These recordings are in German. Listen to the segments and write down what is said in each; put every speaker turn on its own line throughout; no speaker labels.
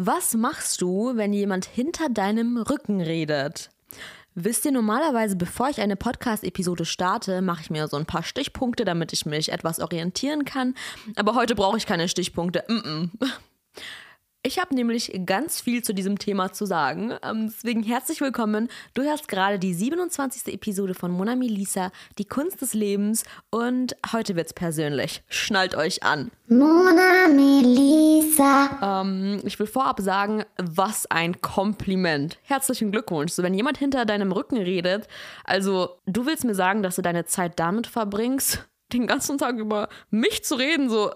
Was machst du, wenn jemand hinter deinem Rücken redet? Wisst ihr, normalerweise, bevor ich eine Podcast-Episode starte, mache ich mir so ein paar Stichpunkte, damit ich mich etwas orientieren kann. Aber heute brauche ich keine Stichpunkte. Mm -mm. Ich habe nämlich ganz viel zu diesem Thema zu sagen. Ähm, deswegen herzlich willkommen. Du hörst gerade die 27. Episode von Monami Lisa, die Kunst des Lebens. Und heute wird's persönlich. Schnallt euch an. Monami Lisa. Ähm, ich will vorab sagen, was ein Kompliment. Herzlichen Glückwunsch. So, wenn jemand hinter deinem Rücken redet, also du willst mir sagen, dass du deine Zeit damit verbringst, den ganzen Tag über mich zu reden, so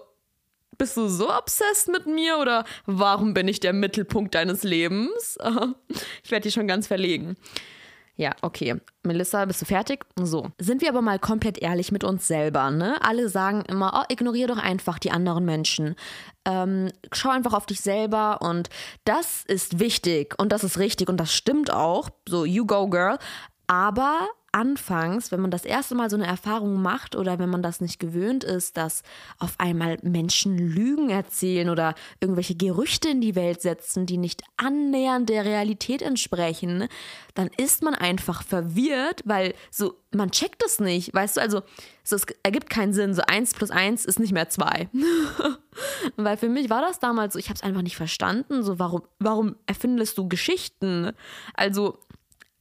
bist du so obsessed mit mir oder warum bin ich der Mittelpunkt deines Lebens? ich werde dich schon ganz verlegen. Ja, okay. Melissa, bist du fertig? So. Sind wir aber mal komplett ehrlich mit uns selber, ne? Alle sagen immer, oh, ignoriere doch einfach die anderen Menschen. Ähm, schau einfach auf dich selber und das ist wichtig und das ist richtig und das stimmt auch. So, you go, girl. Aber anfangs, wenn man das erste Mal so eine Erfahrung macht oder wenn man das nicht gewöhnt ist, dass auf einmal Menschen Lügen erzählen oder irgendwelche Gerüchte in die Welt setzen, die nicht annähernd der Realität entsprechen, dann ist man einfach verwirrt, weil so, man checkt es nicht, weißt du, also so, es ergibt keinen Sinn, so eins plus eins ist nicht mehr zwei. weil für mich war das damals so, ich habe es einfach nicht verstanden, so warum, warum erfindest du Geschichten? Also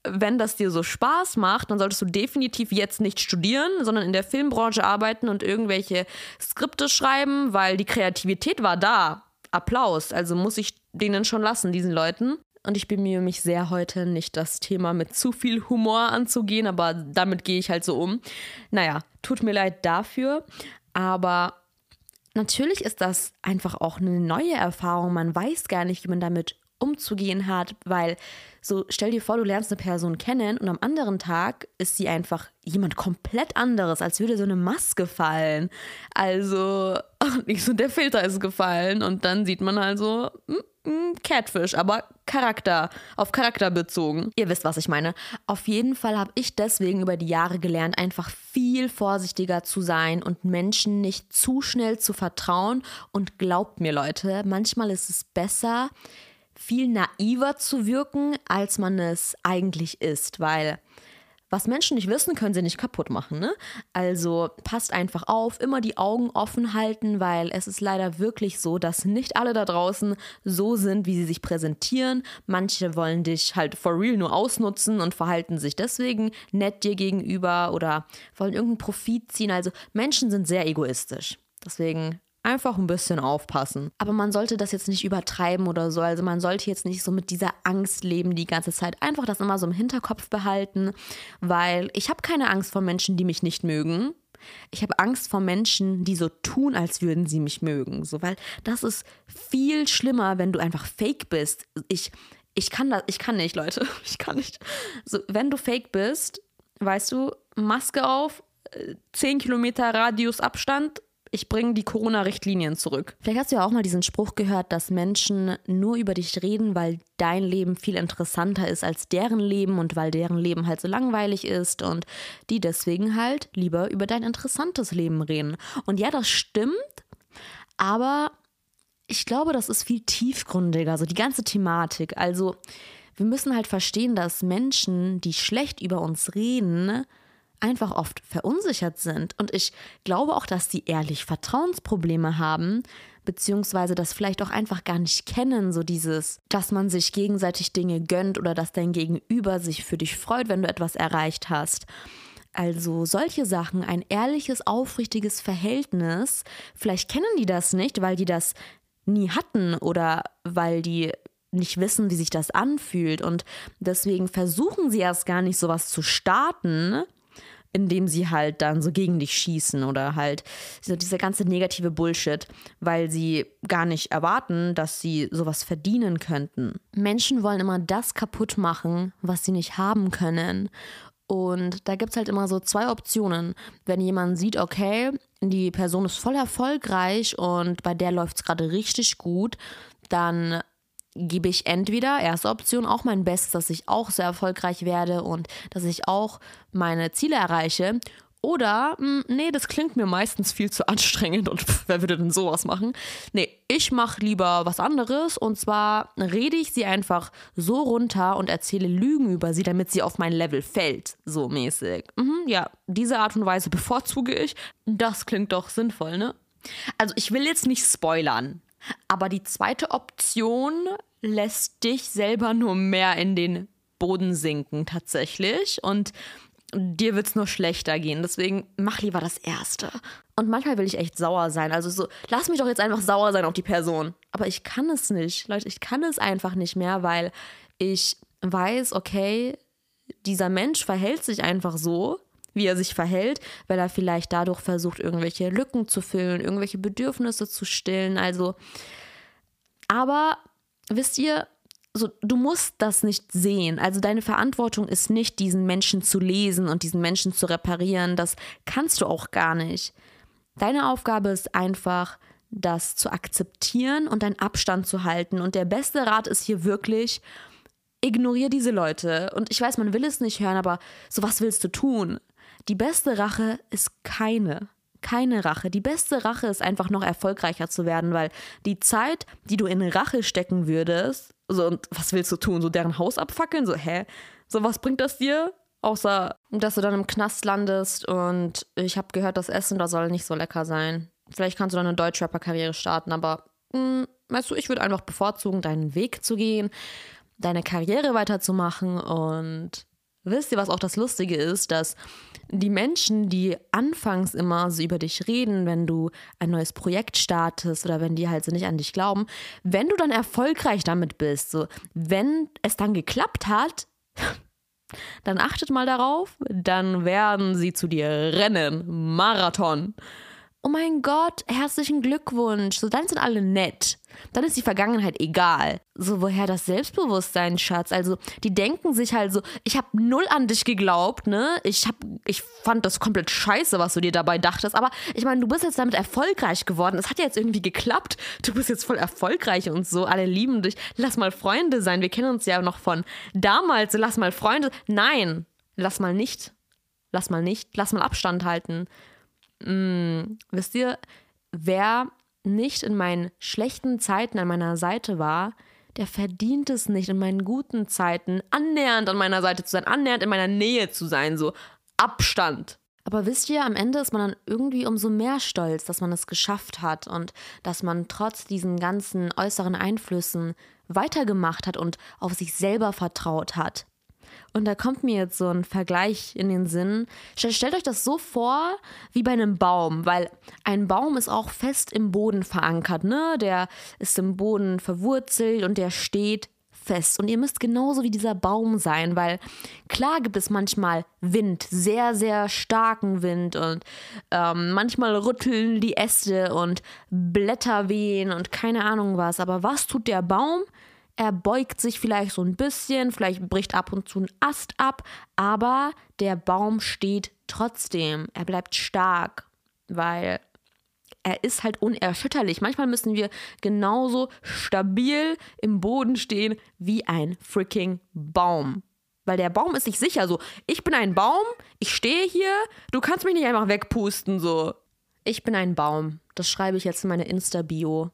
wenn das dir so Spaß macht, dann solltest du definitiv jetzt nicht studieren, sondern in der Filmbranche arbeiten und irgendwelche Skripte schreiben, weil die Kreativität war da. Applaus. Also muss ich denen schon lassen, diesen Leuten. Und ich bemühe mich sehr heute nicht, das Thema mit zu viel Humor anzugehen, aber damit gehe ich halt so um. Naja, tut mir leid dafür, aber natürlich ist das einfach auch eine neue Erfahrung. Man weiß gar nicht, wie man damit umzugehen hat, weil so stell dir vor, du lernst eine Person kennen und am anderen Tag ist sie einfach jemand komplett anderes, als würde so eine Maske fallen. Also, nicht so der Filter ist gefallen und dann sieht man also Catfish, aber Charakter, auf Charakter bezogen. Ihr wisst, was ich meine. Auf jeden Fall habe ich deswegen über die Jahre gelernt, einfach viel vorsichtiger zu sein und Menschen nicht zu schnell zu vertrauen. Und glaubt mir, Leute, manchmal ist es besser, viel naiver zu wirken, als man es eigentlich ist, weil was Menschen nicht wissen, können sie nicht kaputt machen. Ne? Also passt einfach auf, immer die Augen offen halten, weil es ist leider wirklich so, dass nicht alle da draußen so sind, wie sie sich präsentieren. Manche wollen dich halt for real nur ausnutzen und verhalten sich deswegen nett dir gegenüber oder wollen irgendeinen Profit ziehen. Also Menschen sind sehr egoistisch. Deswegen Einfach ein bisschen aufpassen. Aber man sollte das jetzt nicht übertreiben oder so. Also man sollte jetzt nicht so mit dieser Angst leben die ganze Zeit. Einfach das immer so im Hinterkopf behalten, weil ich habe keine Angst vor Menschen, die mich nicht mögen. Ich habe Angst vor Menschen, die so tun, als würden sie mich mögen. So, weil das ist viel schlimmer, wenn du einfach fake bist. Ich, ich kann das, ich kann nicht, Leute. Ich kann nicht. So, wenn du fake bist, weißt du, Maske auf, 10 äh, Kilometer Radius Abstand ich bringe die Corona-Richtlinien zurück. Vielleicht hast du ja auch mal diesen Spruch gehört, dass Menschen nur über dich reden, weil dein Leben viel interessanter ist als deren Leben und weil deren Leben halt so langweilig ist und die deswegen halt lieber über dein interessantes Leben reden. Und ja, das stimmt, aber ich glaube, das ist viel tiefgründiger, so die ganze Thematik. Also, wir müssen halt verstehen, dass Menschen, die schlecht über uns reden, einfach oft verunsichert sind. Und ich glaube auch, dass die ehrlich Vertrauensprobleme haben, beziehungsweise das vielleicht auch einfach gar nicht kennen, so dieses, dass man sich gegenseitig Dinge gönnt oder dass dein Gegenüber sich für dich freut, wenn du etwas erreicht hast. Also solche Sachen, ein ehrliches, aufrichtiges Verhältnis, vielleicht kennen die das nicht, weil die das nie hatten oder weil die nicht wissen, wie sich das anfühlt und deswegen versuchen sie erst gar nicht sowas zu starten, indem sie halt dann so gegen dich schießen oder halt so dieser ganze negative Bullshit, weil sie gar nicht erwarten, dass sie sowas verdienen könnten. Menschen wollen immer das kaputt machen, was sie nicht haben können. Und da gibt es halt immer so zwei Optionen. Wenn jemand sieht, okay, die Person ist voll erfolgreich und bei der läuft es gerade richtig gut, dann gebe ich entweder, erste Option, auch mein Bestes, dass ich auch sehr erfolgreich werde und dass ich auch meine Ziele erreiche. Oder, hm, nee, das klingt mir meistens viel zu anstrengend und pff, wer würde denn sowas machen? Nee, ich mache lieber was anderes und zwar rede ich sie einfach so runter und erzähle Lügen über sie, damit sie auf mein Level fällt, so mäßig. Mhm, ja, diese Art und Weise bevorzuge ich. Das klingt doch sinnvoll, ne? Also ich will jetzt nicht spoilern, aber die zweite Option lässt dich selber nur mehr in den Boden sinken tatsächlich und dir wird es nur schlechter gehen. Deswegen mach lieber das Erste. Und manchmal will ich echt sauer sein. Also so, lass mich doch jetzt einfach sauer sein auf die Person. Aber ich kann es nicht. Leute, ich kann es einfach nicht mehr, weil ich weiß, okay, dieser Mensch verhält sich einfach so, wie er sich verhält, weil er vielleicht dadurch versucht, irgendwelche Lücken zu füllen, irgendwelche Bedürfnisse zu stillen. Also, aber wisst ihr, so, du musst das nicht sehen. Also deine Verantwortung ist nicht, diesen Menschen zu lesen und diesen Menschen zu reparieren. Das kannst du auch gar nicht. Deine Aufgabe ist einfach, das zu akzeptieren und deinen Abstand zu halten. Und der beste Rat ist hier wirklich, ignoriere diese Leute. Und ich weiß, man will es nicht hören, aber so was willst du tun? Die beste Rache ist keine keine Rache. Die beste Rache ist einfach noch erfolgreicher zu werden, weil die Zeit, die du in Rache stecken würdest, so und was willst du tun? So deren Haus abfackeln? So, hä? So, was bringt das dir? Außer, dass du dann im Knast landest und ich habe gehört, das Essen da soll nicht so lecker sein. Vielleicht kannst du dann eine Deutschrapper-Karriere starten, aber mh, hm, weißt du, ich würde einfach bevorzugen, deinen Weg zu gehen, deine Karriere weiterzumachen und wisst ihr, was auch das Lustige ist, dass die Menschen, die anfangs immer so über dich reden, wenn du ein neues Projekt startest oder wenn die halt so nicht an dich glauben, wenn du dann erfolgreich damit bist, so wenn es dann geklappt hat, dann achtet mal darauf, dann werden sie zu dir rennen. Marathon oh mein Gott, herzlichen Glückwunsch. So, dann sind alle nett. Dann ist die Vergangenheit egal. So, woher das Selbstbewusstsein, Schatz? Also, die denken sich halt so, ich habe null an dich geglaubt, ne? Ich hab, ich fand das komplett scheiße, was du dir dabei dachtest. Aber ich meine, du bist jetzt damit erfolgreich geworden. Es hat ja jetzt irgendwie geklappt. Du bist jetzt voll erfolgreich und so. Alle lieben dich. Lass mal Freunde sein. Wir kennen uns ja noch von damals. Lass mal Freunde. Nein, lass mal nicht. Lass mal nicht. Lass mal Abstand halten mh, mm, wisst ihr, wer nicht in meinen schlechten Zeiten an meiner Seite war, der verdient es nicht, in meinen guten Zeiten annähernd an meiner Seite zu sein, annähernd in meiner Nähe zu sein, so Abstand. Aber wisst ihr, am Ende ist man dann irgendwie umso mehr stolz, dass man es geschafft hat und dass man trotz diesen ganzen äußeren Einflüssen weitergemacht hat und auf sich selber vertraut hat. Und da kommt mir jetzt so ein Vergleich in den Sinn. Stellt euch das so vor wie bei einem Baum, weil ein Baum ist auch fest im Boden verankert, ne? Der ist im Boden verwurzelt und der steht fest. Und ihr müsst genauso wie dieser Baum sein, weil klar gibt es manchmal Wind, sehr, sehr starken Wind und ähm, manchmal rütteln die Äste und Blätter wehen und keine Ahnung was. Aber was tut der Baum? Er beugt sich vielleicht so ein bisschen, vielleicht bricht ab und zu ein Ast ab, aber der Baum steht trotzdem. Er bleibt stark, weil er ist halt unerschütterlich. Manchmal müssen wir genauso stabil im Boden stehen wie ein freaking Baum. Weil der Baum ist sich sicher so, ich bin ein Baum, ich stehe hier, du kannst mich nicht einfach wegpusten so. Ich bin ein Baum. Das schreibe ich jetzt in meine Insta-Bio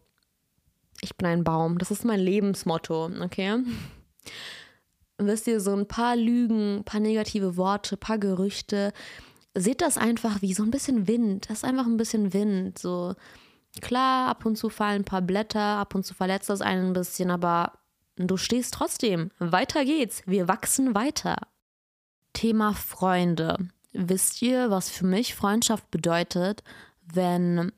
ich bin ein Baum. Das ist mein Lebensmotto, okay? Wisst ihr, so ein paar Lügen, ein paar negative Worte, ein paar Gerüchte, seht das einfach wie so ein bisschen Wind. Das ist einfach ein bisschen Wind. So klar, ab und zu fallen ein paar Blätter, ab und zu verletzt das einen ein bisschen, aber du stehst trotzdem. Weiter geht's. Wir wachsen weiter. Thema Freunde. Wisst ihr, was für mich Freundschaft bedeutet, wenn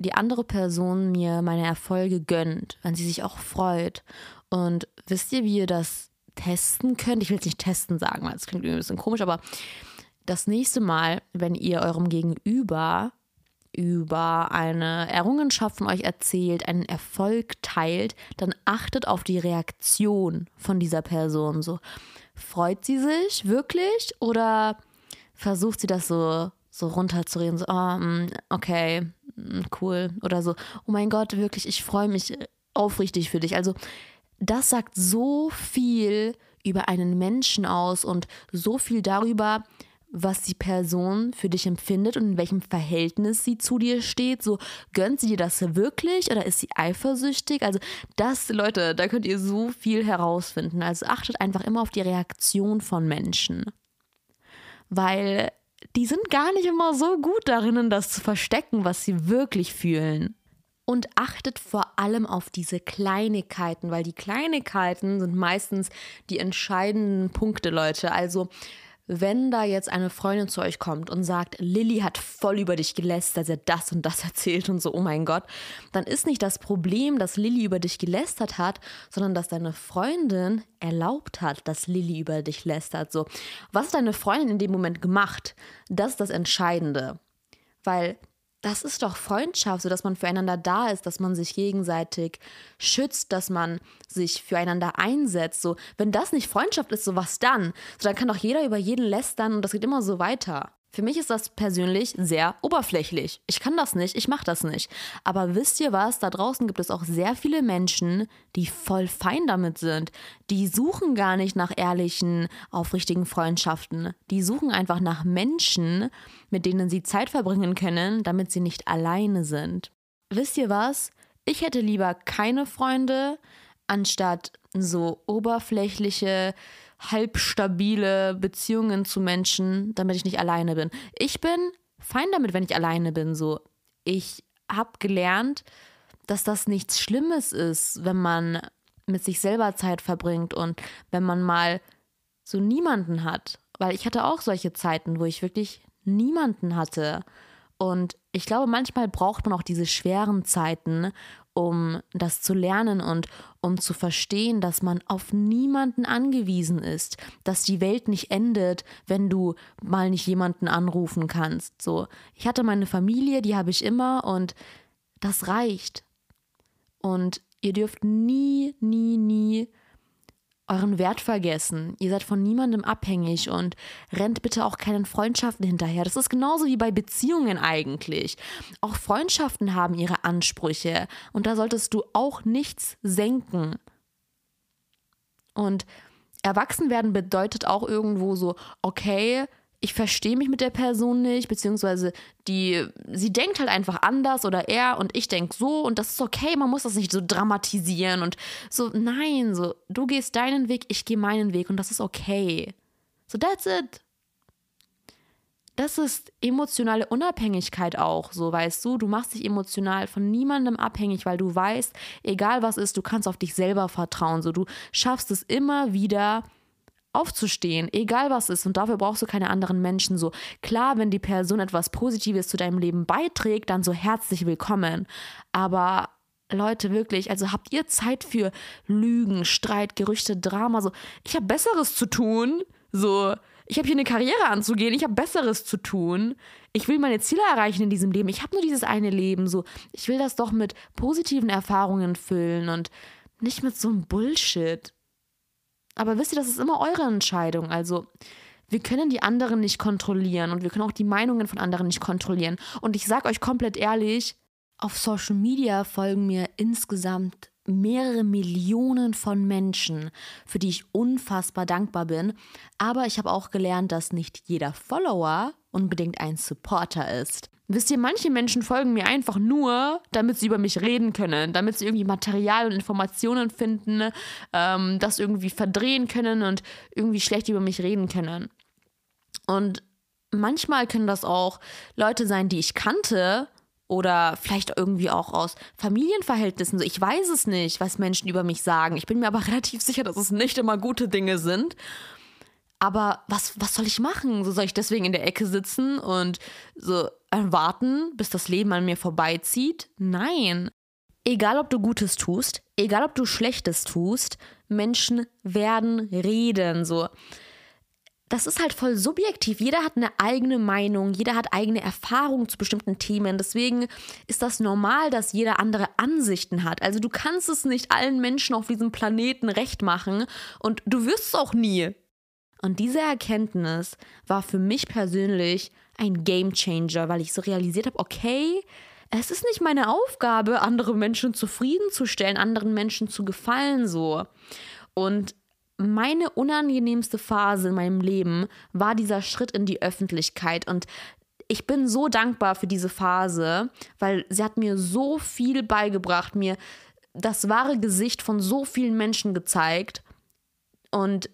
die andere Person mir meine Erfolge gönnt, wenn sie sich auch freut. Und wisst ihr, wie ihr das testen könnt? Ich will es nicht testen sagen, weil es klingt irgendwie ein bisschen komisch, aber das nächste Mal, wenn ihr eurem Gegenüber über eine Errungenschaft von euch erzählt, einen Erfolg teilt, dann achtet auf die Reaktion von dieser Person. So, freut sie sich wirklich oder versucht sie das so, so runterzureden? So, oh, okay, cool oder so, oh mein Gott, wirklich, ich freue mich aufrichtig für dich. Also das sagt so viel über einen Menschen aus und so viel darüber, was die Person für dich empfindet und in welchem Verhältnis sie zu dir steht. So, gönnt sie dir das wirklich oder ist sie eifersüchtig? Also, das, Leute, da könnt ihr so viel herausfinden. Also, achtet einfach immer auf die Reaktion von Menschen. Weil die sind gar nicht immer so gut darin, das zu verstecken, was sie wirklich fühlen. Und achtet vor allem auf diese Kleinigkeiten, weil die Kleinigkeiten sind meistens die entscheidenden Punkte, Leute. Also, wenn da jetzt eine Freundin zu euch kommt und sagt, Lilly hat voll über dich gelästert, sie hat das und das erzählt und so, oh mein Gott, dann ist nicht das Problem, dass Lilly über dich gelästert hat, sondern dass deine Freundin erlaubt hat, dass Lilly über dich lästert. So, was hat deine Freundin in dem Moment gemacht? Das ist das Entscheidende. Weil das ist doch Freundschaft, so dass man füreinander da ist, dass man sich gegenseitig schützt, dass man sich füreinander einsetzt. So, wenn das nicht Freundschaft ist, so was dann? So, dann kann doch jeder über jeden lästern und das geht immer so weiter. Für mich ist das persönlich sehr oberflächlich. Ich kann das nicht, ich mache das nicht. Aber wisst ihr was? Da draußen gibt es auch sehr viele Menschen, die voll fein damit sind. Die suchen gar nicht nach ehrlichen, aufrichtigen Freundschaften. Die suchen einfach nach Menschen, mit denen sie Zeit verbringen können, damit sie nicht alleine sind. Wisst ihr was? Ich hätte lieber keine Freunde, anstatt so oberflächliche, halbstabile Beziehungen zu Menschen, damit ich nicht alleine bin. Ich bin fein damit, wenn ich alleine bin. So, ich habe gelernt, dass das nichts Schlimmes ist, wenn man mit sich selber Zeit verbringt und wenn man mal so niemanden hat. Weil ich hatte auch solche Zeiten, wo ich wirklich niemanden hatte. Und ich glaube, manchmal braucht man auch diese schweren Zeiten, um das zu lernen und um zu verstehen, dass man auf niemanden angewiesen ist, dass die Welt nicht endet, wenn du mal nicht jemanden anrufen kannst. So, ich hatte meine Familie, die habe ich immer und das reicht. Und ihr dürft nie, nie, nie euren Wert vergessen. Ihr seid von niemandem abhängig und rennt bitte auch keinen Freundschaften hinterher. Das ist genauso wie bei Beziehungen eigentlich. Auch Freundschaften haben ihre Ansprüche und da solltest du auch nichts senken. Und erwachsen werden bedeutet auch irgendwo so, okay, ich verstehe mich mit der Person nicht, beziehungsweise die, sie denkt halt einfach anders oder er und ich denke so und das ist okay, man muss das nicht so dramatisieren und so, nein, so, du gehst deinen Weg, ich gehe meinen Weg und das ist okay. So, that's it. Das ist emotionale Unabhängigkeit auch, so weißt du. Du machst dich emotional von niemandem abhängig, weil du weißt, egal was ist, du kannst auf dich selber vertrauen. So, du schaffst es immer wieder, aufzustehen, egal was ist. Und dafür brauchst du keine anderen Menschen. So klar, wenn die Person etwas Positives zu deinem Leben beiträgt, dann so herzlich willkommen. Aber Leute, wirklich, also habt ihr Zeit für Lügen, Streit, Gerüchte, Drama? So, ich habe Besseres zu tun. So, ich habe hier eine Karriere anzugehen. Ich habe Besseres zu tun. Ich will meine Ziele erreichen in diesem Leben. Ich habe nur dieses eine Leben. So, ich will das doch mit positiven Erfahrungen füllen und nicht mit so einem Bullshit. Aber wisst ihr, das ist immer eure Entscheidung. Also, wir können die anderen nicht kontrollieren und wir können auch die Meinungen von anderen nicht kontrollieren. Und ich sage euch komplett ehrlich, auf Social Media folgen mir insgesamt mehrere Millionen von Menschen, für die ich unfassbar dankbar bin. Aber ich habe auch gelernt, dass nicht jeder Follower unbedingt ein Supporter ist. Wisst ihr, manche Menschen folgen mir einfach nur, damit sie über mich reden können, damit sie irgendwie Material und Informationen finden, ähm, das irgendwie verdrehen können und irgendwie schlecht über mich reden können. Und manchmal können das auch Leute sein, die ich kannte oder vielleicht irgendwie auch aus Familienverhältnissen. Ich weiß es nicht, was Menschen über mich sagen. Ich bin mir aber relativ sicher, dass es nicht immer gute Dinge sind. Aber was, was soll ich machen? So soll ich deswegen in der Ecke sitzen und so warten, bis das Leben an mir vorbeizieht? Nein. Egal, ob du Gutes tust, egal, ob du Schlechtes tust, Menschen werden reden. So. Das ist halt voll subjektiv. Jeder hat eine eigene Meinung, jeder hat eigene Erfahrungen zu bestimmten Themen. Deswegen ist das normal, dass jeder andere Ansichten hat. Also du kannst es nicht allen Menschen auf diesem Planeten recht machen und du wirst es auch nie. Und diese Erkenntnis war für mich persönlich ein Game Changer, weil ich so realisiert habe, okay, es ist nicht meine Aufgabe, andere Menschen zufriedenzustellen, anderen Menschen zu gefallen so. Und meine unangenehmste Phase in meinem Leben war dieser Schritt in die Öffentlichkeit. Und ich bin so dankbar für diese Phase, weil sie hat mir so viel beigebracht, mir das wahre Gesicht von so vielen Menschen gezeigt. Und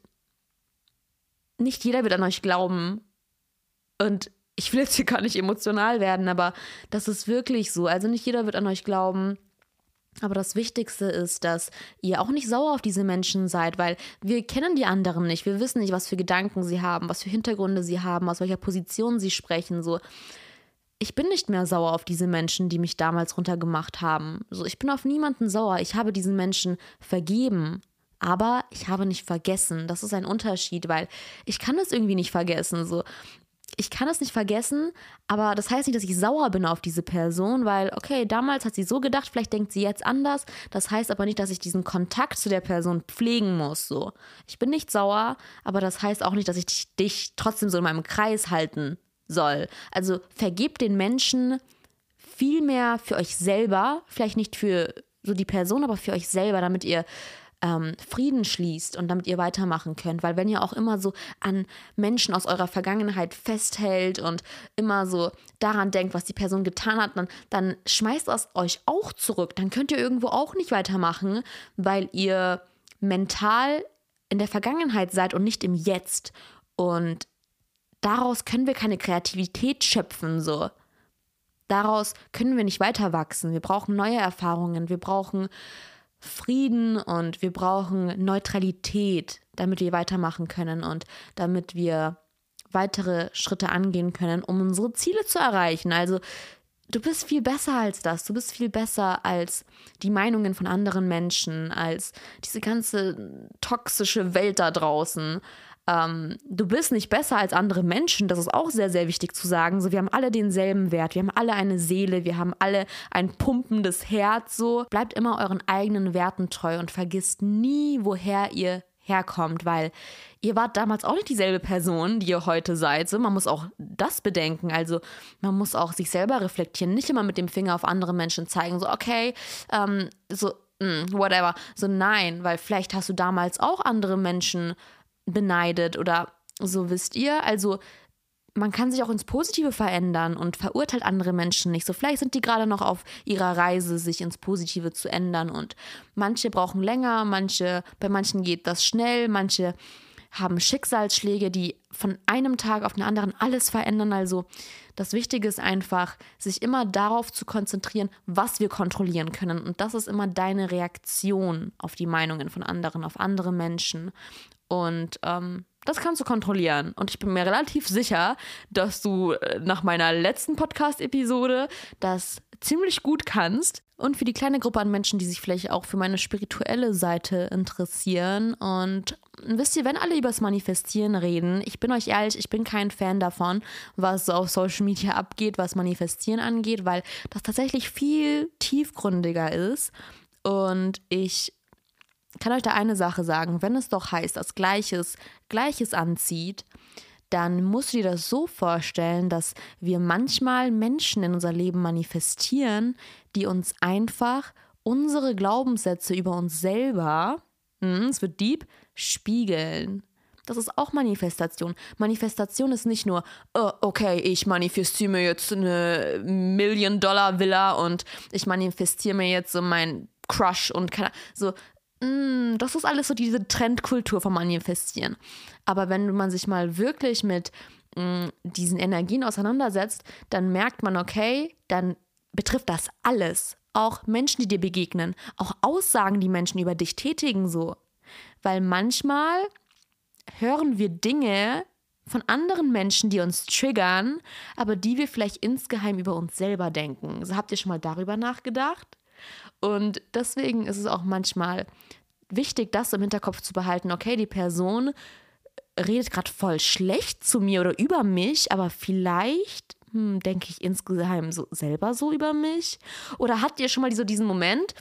nicht jeder wird an euch glauben. Und ich will jetzt hier gar nicht emotional werden, aber das ist wirklich so. Also nicht jeder wird an euch glauben. Aber das Wichtigste ist, dass ihr auch nicht sauer auf diese Menschen seid, weil wir kennen die anderen nicht. Wir wissen nicht, was für Gedanken sie haben, was für Hintergründe sie haben, aus welcher Position sie sprechen. So, ich bin nicht mehr sauer auf diese Menschen, die mich damals runtergemacht haben. So, ich bin auf niemanden sauer. Ich habe diesen Menschen vergeben. Aber ich habe nicht vergessen. Das ist ein Unterschied, weil ich kann das irgendwie nicht vergessen. So, ich kann es nicht vergessen, aber das heißt nicht, dass ich sauer bin auf diese Person, weil, okay, damals hat sie so gedacht, vielleicht denkt sie jetzt anders. Das heißt aber nicht, dass ich diesen Kontakt zu der Person pflegen muss. So. Ich bin nicht sauer, aber das heißt auch nicht, dass ich dich, dich trotzdem so in meinem Kreis halten soll. Also vergebt den Menschen viel mehr für euch selber, vielleicht nicht für so die Person, aber für euch selber, damit ihr ähm, Frieden schließt und damit ihr weitermachen könnt. Weil wenn ihr auch immer so an Menschen aus eurer Vergangenheit festhält und immer so daran denkt, was die Person getan hat, dann, dann schmeißt das euch auch zurück. Dann könnt ihr irgendwo auch nicht weitermachen, weil ihr mental in der Vergangenheit seid und nicht im Jetzt. Und daraus können wir keine Kreativität schöpfen, so. Daraus können wir nicht weiter wachsen. Wir brauchen neue Erfahrungen. Wir brauchen Frieden und wir brauchen Neutralität, damit wir weitermachen können und damit wir weitere Schritte angehen können, um unsere Ziele zu erreichen. Also du bist viel besser als das. Du bist viel besser als die Meinungen von anderen Menschen, als diese ganze toxische Welt da draußen ähm, du bist nicht besser als andere Menschen. Das ist auch sehr, sehr wichtig zu sagen. So, wir haben alle denselben Wert. Wir haben alle eine Seele. Wir haben alle ein pumpendes Herz. So, bleibt immer euren eigenen Werten treu und vergisst nie, woher ihr herkommt, weil ihr wart damals auch nicht dieselbe Person, die ihr heute seid. So, man muss auch das bedenken. Also man muss auch sich selber reflektieren, nicht immer mit dem Finger auf andere Menschen zeigen. So, okay, ähm, so, mm, whatever. So, nein, weil vielleicht hast du damals auch andere Menschen beneidet oder so wisst ihr. Also man kann sich auch ins Positive verändern und verurteilt andere Menschen nicht. So vielleicht sind die gerade noch auf ihrer Reise, sich ins Positive zu ändern und manche brauchen länger, manche, bei manchen geht das schnell, manche haben Schicksalsschläge, die von einem Tag auf den anderen alles verändern. Also das Wichtige ist einfach, sich immer darauf zu konzentrieren, was wir kontrollieren können. Und das ist immer deine Reaktion auf die Meinungen von anderen, auf andere Menschen. Und ähm, das kannst du kontrollieren. Und ich bin mir relativ sicher, dass du äh, nach meiner letzten Podcast-Episode das ziemlich gut kannst. Und für die kleine Gruppe an Menschen, die sich vielleicht auch für meine spirituelle Seite interessieren. Und wisst ihr, wenn alle übers Manifestieren reden, ich bin euch ehrlich, ich bin kein Fan davon, was so auf Social Media abgeht, was Manifestieren angeht, weil das tatsächlich viel tiefgründiger ist. Und ich kann euch da eine Sache sagen, wenn es doch heißt, dass Gleiches Gleiches anzieht, dann musst du dir das so vorstellen, dass wir manchmal Menschen in unser Leben manifestieren, die uns einfach unsere Glaubenssätze über uns selber, hm, es wird deep, spiegeln. Das ist auch Manifestation. Manifestation ist nicht nur, oh, okay, ich manifestiere mir jetzt eine Million-Dollar-Villa und ich manifestiere mir jetzt so mein Crush und keine, so, Mm, das ist alles so diese Trendkultur vom Manifestieren. Aber wenn man sich mal wirklich mit mm, diesen Energien auseinandersetzt, dann merkt man, okay, dann betrifft das alles. Auch Menschen, die dir begegnen, auch Aussagen, die Menschen über dich tätigen, so. Weil manchmal hören wir Dinge von anderen Menschen, die uns triggern, aber die wir vielleicht insgeheim über uns selber denken. Also habt ihr schon mal darüber nachgedacht? Und deswegen ist es auch manchmal wichtig, das im Hinterkopf zu behalten. Okay, die Person redet gerade voll schlecht zu mir oder über mich, aber vielleicht hm, denke ich insgeheim so selber so über mich. Oder habt ihr schon mal so diesen Moment,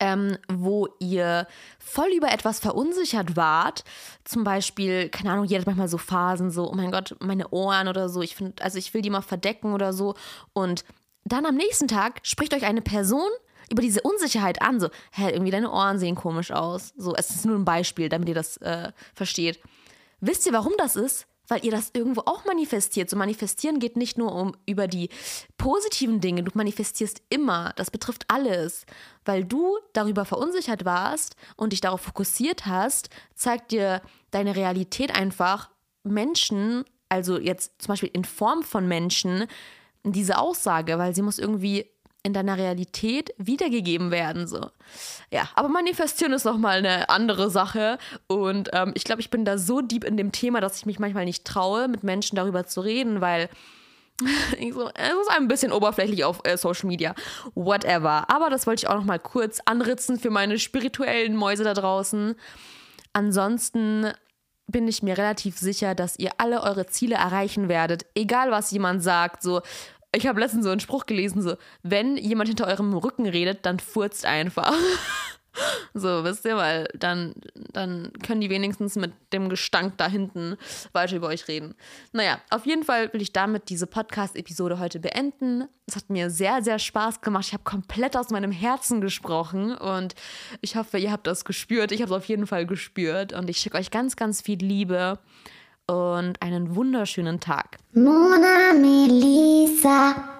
ähm, wo ihr voll über etwas verunsichert wart. Zum Beispiel, keine Ahnung, jeder hat manchmal so Phasen, so, oh mein Gott, meine Ohren oder so. Ich finde, also ich will die mal verdecken oder so. Und dann am nächsten Tag spricht euch eine Person über diese Unsicherheit an. So, hä, irgendwie deine Ohren sehen komisch aus. So, es ist nur ein Beispiel, damit ihr das äh, versteht. Wisst ihr, warum das ist? Weil ihr das irgendwo auch manifestiert. So manifestieren geht nicht nur um über die positiven Dinge, du manifestierst immer. Das betrifft alles. Weil du darüber verunsichert warst und dich darauf fokussiert hast, zeigt dir deine Realität einfach Menschen, also jetzt zum Beispiel in Form von Menschen, diese Aussage, weil sie muss irgendwie in deiner Realität wiedergegeben werden. So. Ja, aber manifestieren ist nochmal eine andere Sache. Und ähm, ich glaube, ich bin da so deep in dem Thema, dass ich mich manchmal nicht traue, mit Menschen darüber zu reden, weil so, es ist ein bisschen oberflächlich auf äh, Social Media. Whatever. Aber das wollte ich auch nochmal kurz anritzen für meine spirituellen Mäuse da draußen. Ansonsten bin ich mir relativ sicher, dass ihr alle eure Ziele erreichen werdet, egal was jemand sagt. So, ich habe letztens so einen Spruch gelesen, so, wenn jemand hinter eurem Rücken redet, dann furzt einfach. so, wisst ihr, weil dann, dann können die wenigstens mit dem Gestank da hinten weiter über euch reden. Naja, auf jeden Fall will ich damit diese Podcast-Episode heute beenden. Es hat mir sehr, sehr Spaß gemacht. Ich habe komplett aus meinem Herzen gesprochen und ich hoffe, ihr habt das gespürt. Ich habe es auf jeden Fall gespürt und ich schicke euch ganz, ganz viel Liebe und einen wunderschönen Tag. Mona Melissa.